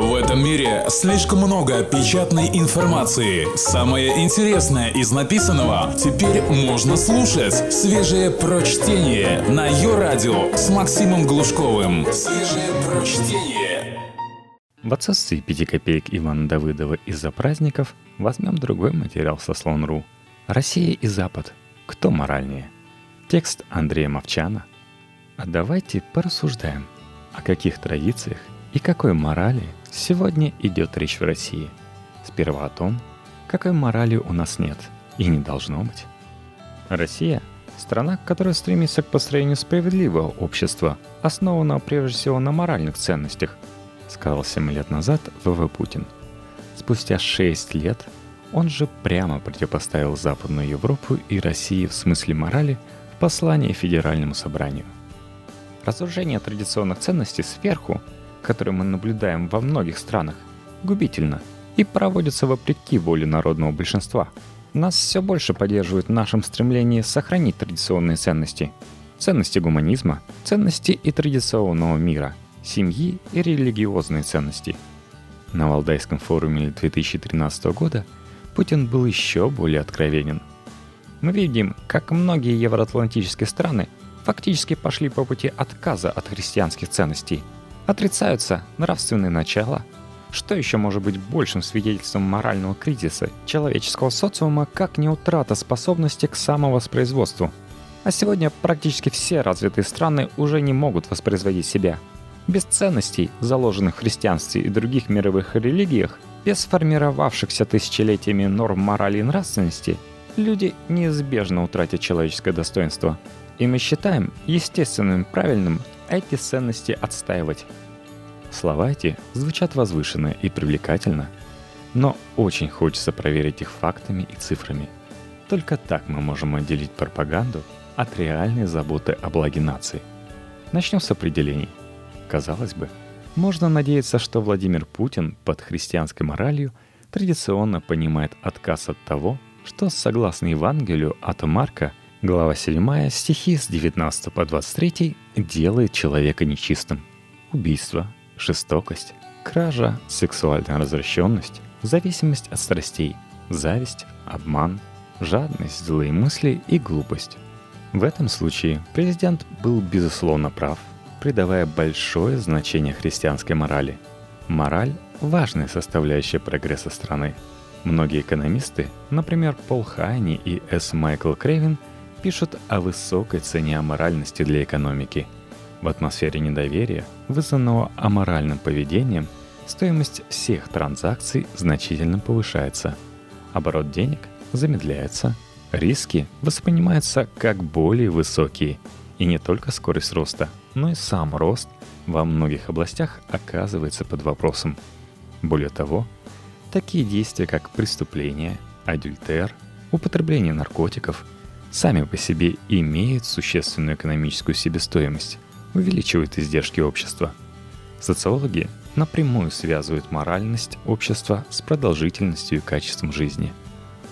В этом мире слишком много печатной информации. Самое интересное из написанного теперь можно слушать. Свежее прочтение на ее радио с Максимом Глушковым. Свежее прочтение. В отсутствии пяти копеек Ивана Давыдова из-за праздников возьмем другой материал со слон.ру. Россия и Запад. Кто моральнее? Текст Андрея Мовчана. А давайте порассуждаем, о каких традициях и какой морали сегодня идет речь в России. Сперва о том, какой морали у нас нет и не должно быть. Россия – страна, которая стремится к построению справедливого общества, основанного прежде всего на моральных ценностях, сказал 7 лет назад ВВ Путин. Спустя 6 лет он же прямо противопоставил Западную Европу и России в смысле морали в послании Федеральному собранию. Разрушение традиционных ценностей сверху – которые мы наблюдаем во многих странах, губительно и проводится вопреки воле народного большинства. Нас все больше поддерживают в нашем стремлении сохранить традиционные ценности. Ценности гуманизма, ценности и традиционного мира, семьи и религиозные ценности. На Валдайском форуме 2013 года Путин был еще более откровенен. Мы видим, как многие евроатлантические страны фактически пошли по пути отказа от христианских ценностей – Отрицаются нравственные начала. Что еще может быть большим свидетельством морального кризиса человеческого социума, как не утрата способности к самовоспроизводству? А сегодня практически все развитые страны уже не могут воспроизводить себя. Без ценностей, заложенных в христианстве и других мировых религиях, без сформировавшихся тысячелетиями норм морали и нравственности, люди неизбежно утратят человеческое достоинство. И мы считаем естественным правильным эти ценности отстаивать. Слова эти звучат возвышенно и привлекательно, но очень хочется проверить их фактами и цифрами. Только так мы можем отделить пропаганду от реальной заботы о благе нации. Начнем с определений. Казалось бы, можно надеяться, что Владимир Путин под христианской моралью традиционно понимает отказ от того, что, согласно Евангелию от Марка, глава 7, стихи с 19 по 23, делает человека нечистым. Убийство, жестокость, кража, сексуальная развращенность, зависимость от страстей, зависть, обман, жадность, злые мысли и глупость. В этом случае президент был безусловно прав, придавая большое значение христианской морали. Мораль – важная составляющая прогресса страны. Многие экономисты, например, Пол Хайни и С. Майкл Крейвен, пишут о высокой цене аморальности для экономики – в атмосфере недоверия, вызванного аморальным поведением, стоимость всех транзакций значительно повышается. Оборот денег замедляется, риски воспринимаются как более высокие, и не только скорость роста, но и сам рост во многих областях оказывается под вопросом. Более того, такие действия, как преступление, адюльтер, употребление наркотиков, сами по себе имеют существенную экономическую себестоимость – увеличивает издержки общества. Социологи напрямую связывают моральность общества с продолжительностью и качеством жизни.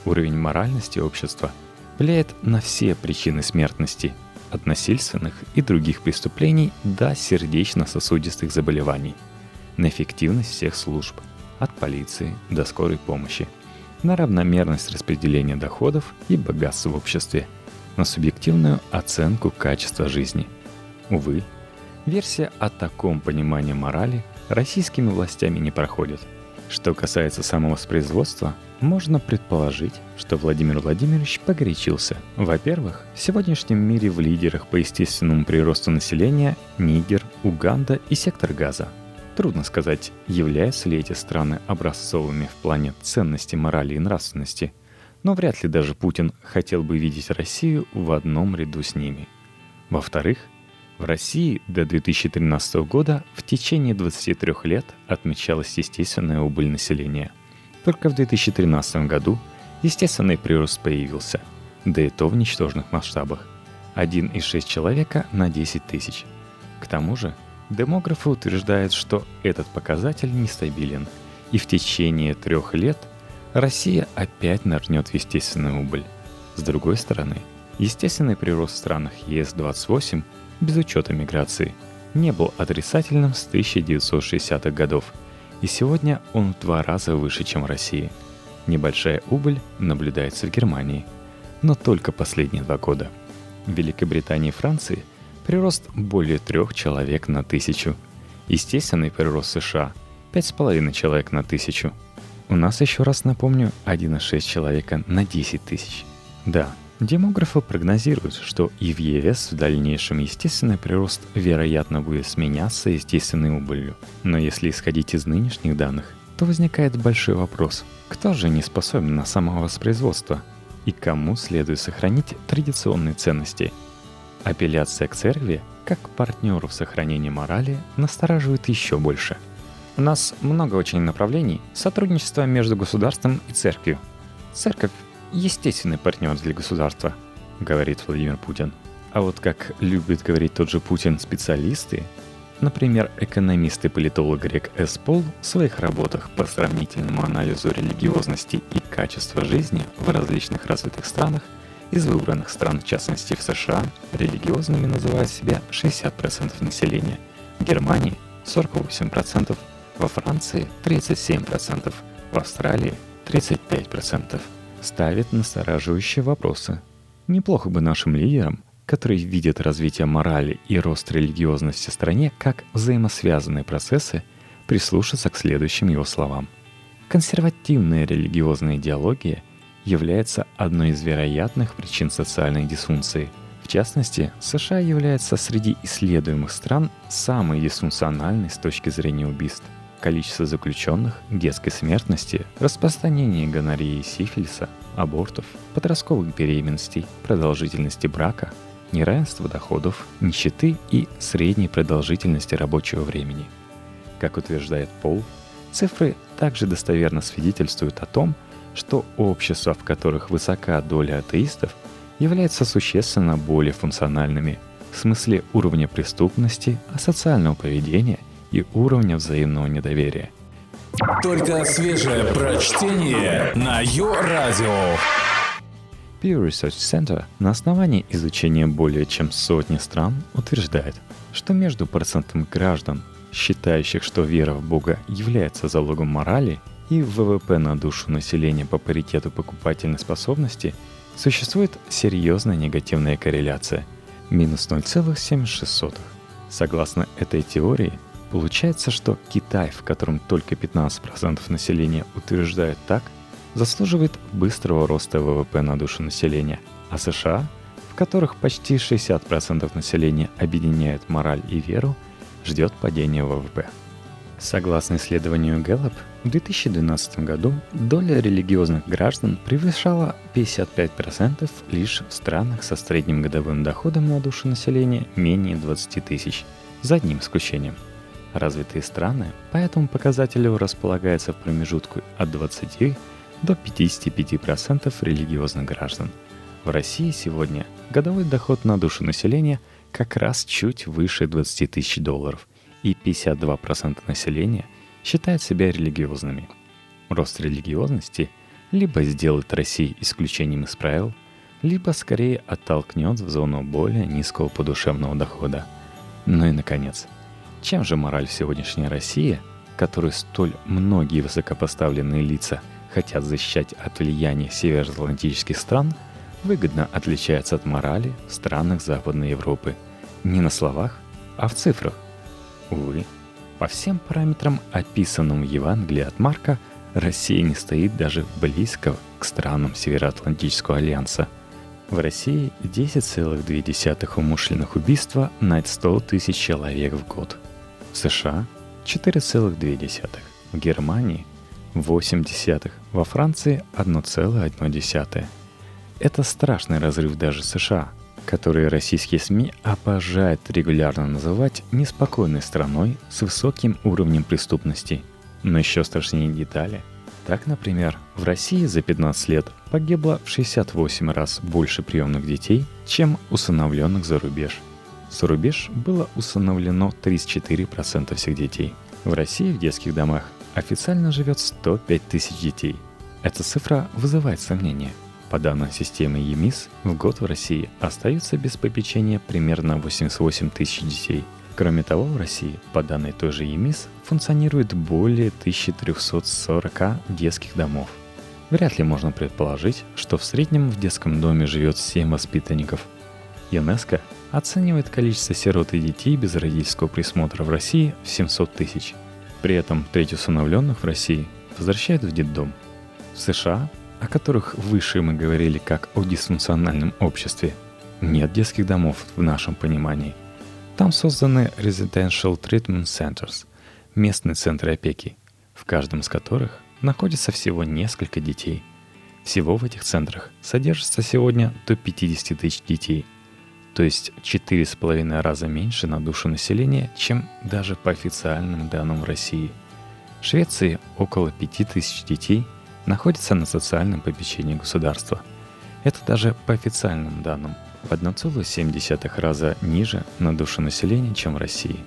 Уровень моральности общества влияет на все причины смертности, от насильственных и других преступлений до сердечно-сосудистых заболеваний, на эффективность всех служб, от полиции до скорой помощи, на равномерность распределения доходов и богатства в обществе, на субъективную оценку качества жизни – Увы, версия о таком понимании морали российскими властями не проходит. Что касается самовоспроизводства, можно предположить, что Владимир Владимирович погорячился. Во-первых, в сегодняшнем мире в лидерах по естественному приросту населения Нигер, Уганда и сектор газа. Трудно сказать, являются ли эти страны образцовыми в плане ценности морали и нравственности, но вряд ли даже Путин хотел бы видеть Россию в одном ряду с ними. Во-вторых, в России до 2013 года в течение 23 лет отмечалась естественная убыль населения. Только в 2013 году естественный прирост появился, да и то в ничтожных масштабах. 1,6 человека на 10 тысяч. К тому же, демографы утверждают, что этот показатель нестабилен, и в течение трех лет Россия опять нырнет в естественную убыль. С другой стороны, естественный прирост в странах ЕС-28 без учета миграции, не был отрицательным с 1960-х годов и сегодня он в два раза выше, чем в России. Небольшая убыль наблюдается в Германии, но только последние два года. В Великобритании и Франции прирост более трех человек на тысячу. Естественный прирост США – 5,5 человек на тысячу. У нас, еще раз напомню, 1,6 человека на 10 тысяч. Да, Демографы прогнозируют, что и в ЕС в дальнейшем естественный прирост вероятно будет сменяться естественной убылью. Но если исходить из нынешних данных, то возникает большой вопрос, кто же не способен на самовоспроизводство и кому следует сохранить традиционные ценности. Апелляция к церкви, как партнеру в сохранении морали, настораживает еще больше. У нас много очень направлений сотрудничества между государством и церковью. Церковь естественный партнер для государства, говорит Владимир Путин. А вот как любит говорить тот же Путин специалисты, например, экономист и политолог Грек Эспол в своих работах по сравнительному анализу религиозности и качества жизни в различных развитых странах из выбранных стран, в частности в США, религиозными называют себя 60% населения, в Германии 48%, во Франции 37%, в Австралии 35% ставит настораживающие вопросы. Неплохо бы нашим лидерам, которые видят развитие морали и рост религиозности в стране как взаимосвязанные процессы, прислушаться к следующим его словам. Консервативная религиозная идеология является одной из вероятных причин социальной дисфункции. В частности, США является среди исследуемых стран самой дисфункциональной с точки зрения убийств – количество заключенных, детской смертности, распространение гонореи и сифилиса, абортов, подростковых беременностей, продолжительности брака, неравенства доходов, нищеты и средней продолжительности рабочего времени. Как утверждает Пол, цифры также достоверно свидетельствуют о том, что общества, в которых высока доля атеистов, являются существенно более функциональными в смысле уровня преступности, асоциального поведения и уровня взаимного недоверия. Только свежее прочтение на Йо-Радио. Pew Research Center на основании изучения более чем сотни стран утверждает, что между процентом граждан, считающих, что вера в Бога является залогом морали, и ВВП на душу населения по паритету покупательной способности, существует серьезная негативная корреляция – минус 0,76. Согласно этой теории, Получается, что Китай, в котором только 15% населения утверждают так, заслуживает быстрого роста ВВП на душу населения, а США, в которых почти 60% населения объединяют мораль и веру, ждет падения ВВП. Согласно исследованию Gallup, в 2012 году доля религиозных граждан превышала 55% лишь в странах со средним годовым доходом на душу населения менее 20 тысяч, за одним исключением – Развитые страны по этому показателю располагаются в промежутку от 20 до 55% религиозных граждан. В России сегодня годовой доход на душу населения как раз чуть выше 20 тысяч долларов, и 52% населения считают себя религиозными. Рост религиозности либо сделает Россию исключением из правил, либо скорее оттолкнет в зону более низкого подушевного дохода. Ну и наконец – чем же мораль сегодняшней России, которую столь многие высокопоставленные лица хотят защищать от влияния североатлантических стран, выгодно отличается от морали в странах Западной Европы? Не на словах, а в цифрах. Увы, по всем параметрам, описанным в Евангелии от Марка, Россия не стоит даже близко к странам Североатлантического альянса. В России 10,2 умышленных убийства на 100 тысяч человек в год – в США 4,2, в Германии 0,8, во Франции 1,1. Это страшный разрыв даже США, которые российские СМИ обожают регулярно называть неспокойной страной с высоким уровнем преступности. Но еще страшнее детали. Так, например, в России за 15 лет погибло в 68 раз больше приемных детей, чем усыновленных за рубеж – за рубеж было усыновлено 34% всех детей. В России в детских домах официально живет 105 тысяч детей. Эта цифра вызывает сомнения. По данным системы ЕМИС, в год в России остаются без попечения примерно 88 тысяч детей. Кроме того, в России, по данной той же ЕМИС, функционирует более 1340 детских домов. Вряд ли можно предположить, что в среднем в детском доме живет 7 воспитанников. ЮНЕСКО оценивает количество сирот и детей без родительского присмотра в России в 700 тысяч. При этом треть усыновленных в России возвращают в детдом. В США, о которых выше мы говорили как о дисфункциональном обществе, нет детских домов в нашем понимании – там созданы Residential Treatment Centers, местные центры опеки, в каждом из которых находится всего несколько детей. Всего в этих центрах содержится сегодня до 50 тысяч детей, то есть 4,5 раза меньше на душу населения, чем даже по официальным данным России. В Швеции около 5 тысяч детей находятся на социальном попечении государства. Это даже по официальным данным – в 1,7 раза ниже на душу населения, чем в России.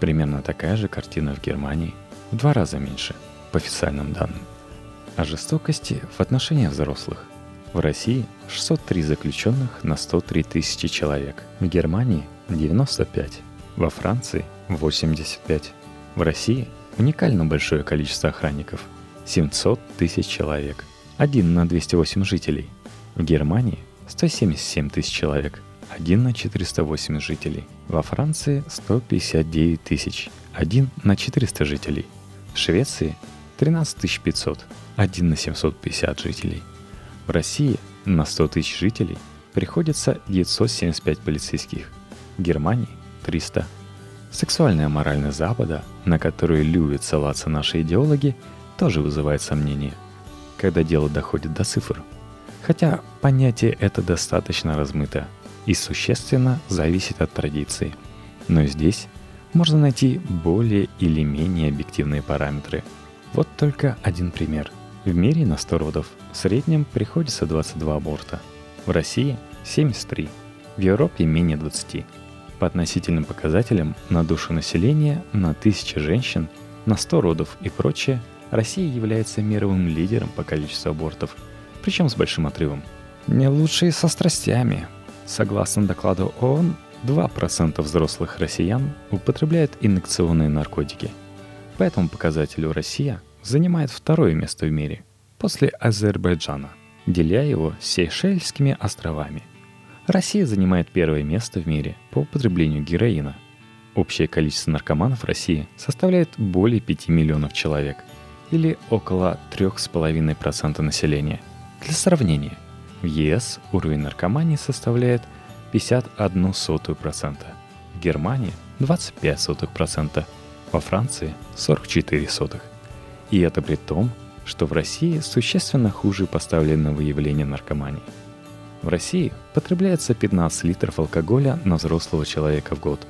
Примерно такая же картина в Германии, в два раза меньше, по официальным данным. О жестокости в отношении взрослых. В России 603 заключенных на 103 тысячи человек. В Германии 95. Во Франции 85. В России уникально большое количество охранников – 700 тысяч человек. Один на 208 жителей. В Германии 177 тысяч человек, 1 на 408 жителей. Во Франции 159 тысяч, 1 на 400 жителей. В Швеции 13 500, 1 на 750 жителей. В России на 100 тысяч жителей приходится 975 полицейских. В Германии 300. Сексуальная моральность Запада, на которую любят ссылаться наши идеологи, тоже вызывает сомнения. Когда дело доходит до цифр – Хотя понятие это достаточно размыто и существенно зависит от традиции. Но здесь можно найти более или менее объективные параметры. Вот только один пример. В мире на 100 родов в среднем приходится 22 аборта. В России 73. В Европе менее 20. По относительным показателям на душу населения на 1000 женщин, на 100 родов и прочее, Россия является мировым лидером по количеству абортов – причем с большим отрывом. Не лучшие со страстями. Согласно докладу ООН, 2% взрослых россиян употребляют инъекционные наркотики. По этому показателю Россия занимает второе место в мире, после Азербайджана, деля его с Сейшельскими островами. Россия занимает первое место в мире по употреблению героина. Общее количество наркоманов в России составляет более 5 миллионов человек, или около 3,5% населения – для сравнения, в ЕС уровень наркомании составляет 51%, в Германии 25%, во Франции 44%. И это при том, что в России существенно хуже поставлено выявление наркомании. В России потребляется 15 литров алкоголя на взрослого человека в год,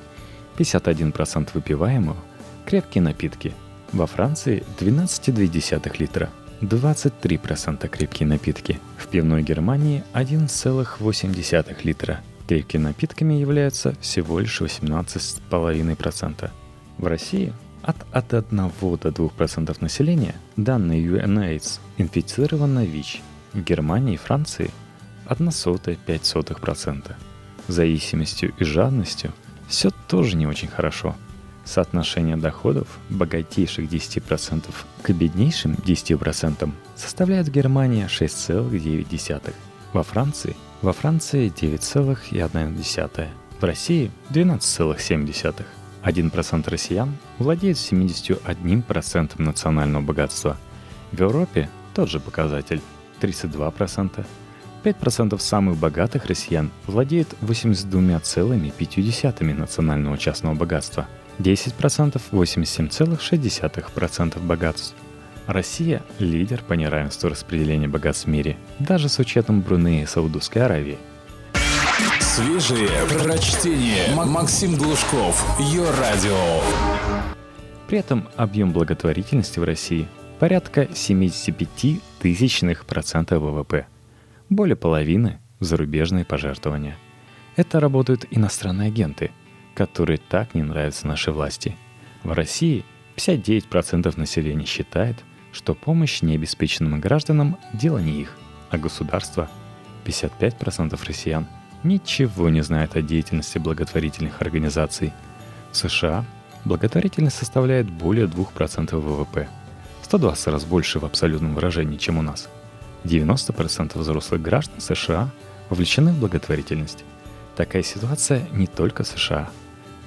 51% выпиваемого – крепкие напитки. Во Франции 12,2 литра – 23% крепкие напитки. В пивной Германии 1,8 литра. Крепкими напитками являются всего лишь 18,5%. В России от, от 1 до 2% населения, данные UNAIDS, инфицировано ВИЧ. В Германии и Франции 1,05%. Зависимостью и жадностью все тоже не очень хорошо – Соотношение доходов богатейших 10% к беднейшим 10% составляет в Германии 6,9%, во Франции во Франции 9,1%, в России 12,7%. 1% россиян владеет 71% национального богатства. В Европе тот же показатель – 32%. 5% самых богатых россиян владеют 82,5% национального частного богатства – 10% 87,6% богатств. Россия – лидер по неравенству распределения богатств в мире, даже с учетом Брунеи и Саудовской Аравии. Свежие прочтение. Максим Глушков. Ее радио. При этом объем благотворительности в России порядка 75 тысячных процента ВВП. Более половины – зарубежные пожертвования. Это работают иностранные агенты – которые так не нравятся нашей власти. В России 59% населения считает, что помощь необеспеченным гражданам – дело не их, а государства. 55% россиян ничего не знают о деятельности благотворительных организаций. В США благотворительность составляет более 2% ВВП, 120 раз больше в абсолютном выражении, чем у нас. 90% взрослых граждан США вовлечены в благотворительность. Такая ситуация не только в США.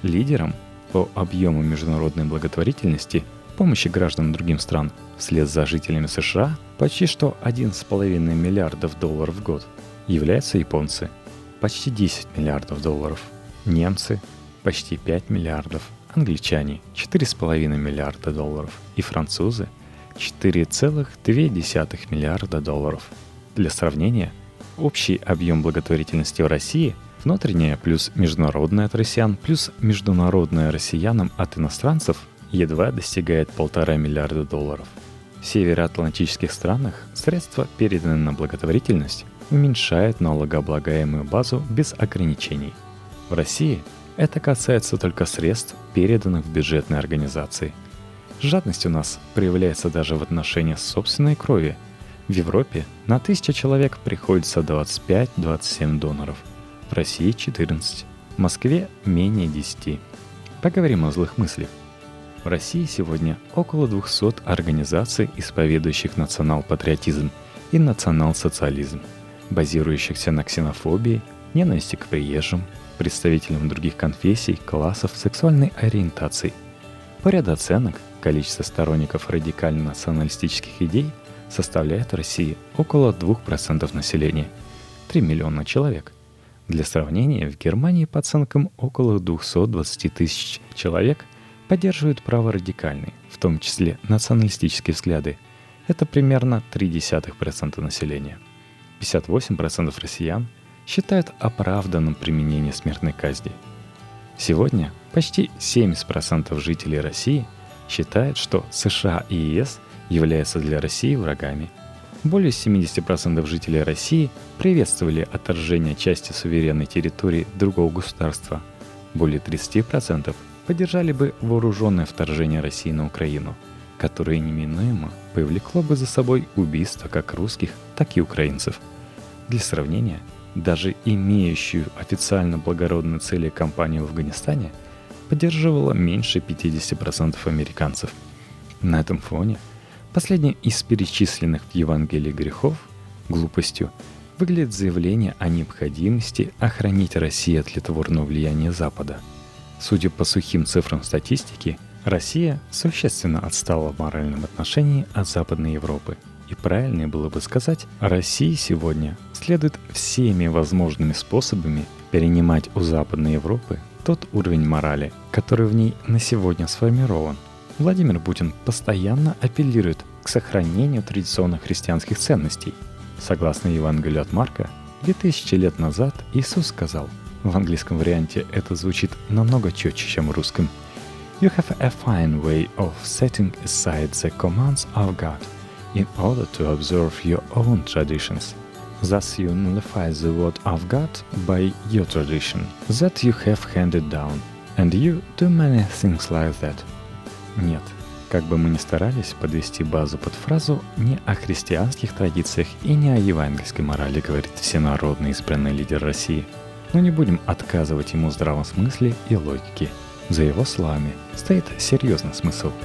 Лидером по объему международной благотворительности помощи гражданам другим стран вслед за жителями США почти что 1,5 миллиардов долларов в год являются японцы – почти 10 миллиардов долларов, немцы – почти 5 миллиардов, англичане – 4,5 миллиарда долларов и французы – 4,2 миллиарда долларов. Для сравнения, общий объем благотворительности в России – внутренняя плюс международная от россиян плюс международная россиянам от иностранцев едва достигает полтора миллиарда долларов. В североатлантических странах средства, переданные на благотворительность, уменьшает налогооблагаемую базу без ограничений. В России это касается только средств, переданных в бюджетные организации. Жадность у нас проявляется даже в отношении собственной крови. В Европе на 1000 человек приходится 25-27 доноров, в России 14, в Москве менее 10. Поговорим о злых мыслях. В России сегодня около 200 организаций, исповедующих национал-патриотизм и национал-социализм – базирующихся на ксенофобии, ненависти к приезжим, представителям других конфессий, классов, сексуальной ориентации. По ряду оценок, количество сторонников радикально-националистических идей составляет в России около 2% населения – 3 миллиона человек. Для сравнения, в Германии по оценкам около 220 тысяч человек поддерживают праворадикальные, в том числе националистические взгляды. Это примерно 0,3% населения – 58% россиян считают оправданным применение смертной казни. Сегодня почти 70% жителей России считают, что США и ЕС являются для России врагами. Более 70% жителей России приветствовали отторжение части суверенной территории другого государства. Более 30% поддержали бы вооруженное вторжение России на Украину, которое неминуемо повлекло бы за собой убийство как русских, так и украинцев – для сравнения, даже имеющую официально благородные цели кампанию в Афганистане поддерживала меньше 50% американцев. На этом фоне последним из перечисленных в Евангелии грехов, глупостью, выглядит заявление о необходимости охранить Россию от литворного влияния Запада. Судя по сухим цифрам статистики, Россия существенно отстала в моральном отношении от Западной Европы – и правильнее было бы сказать, России сегодня следует всеми возможными способами перенимать у Западной Европы тот уровень морали, который в ней на сегодня сформирован. Владимир Путин постоянно апеллирует к сохранению традиционных христианских ценностей. Согласно Евангелию от Марка, 2000 лет назад Иисус сказал, в английском варианте это звучит намного четче, чем в русском, You have a fine way of setting aside the commands of God – in order to observe your own traditions. Thus you nullify the word of God by your tradition that you have handed down, and you do many things like that. Нет, как бы мы ни старались подвести базу под фразу, не о христианских традициях и не о евангельской морали говорит всенародный избранный лидер России. Но не будем отказывать ему в здравом смысле и логике. За его словами стоит серьезный смысл –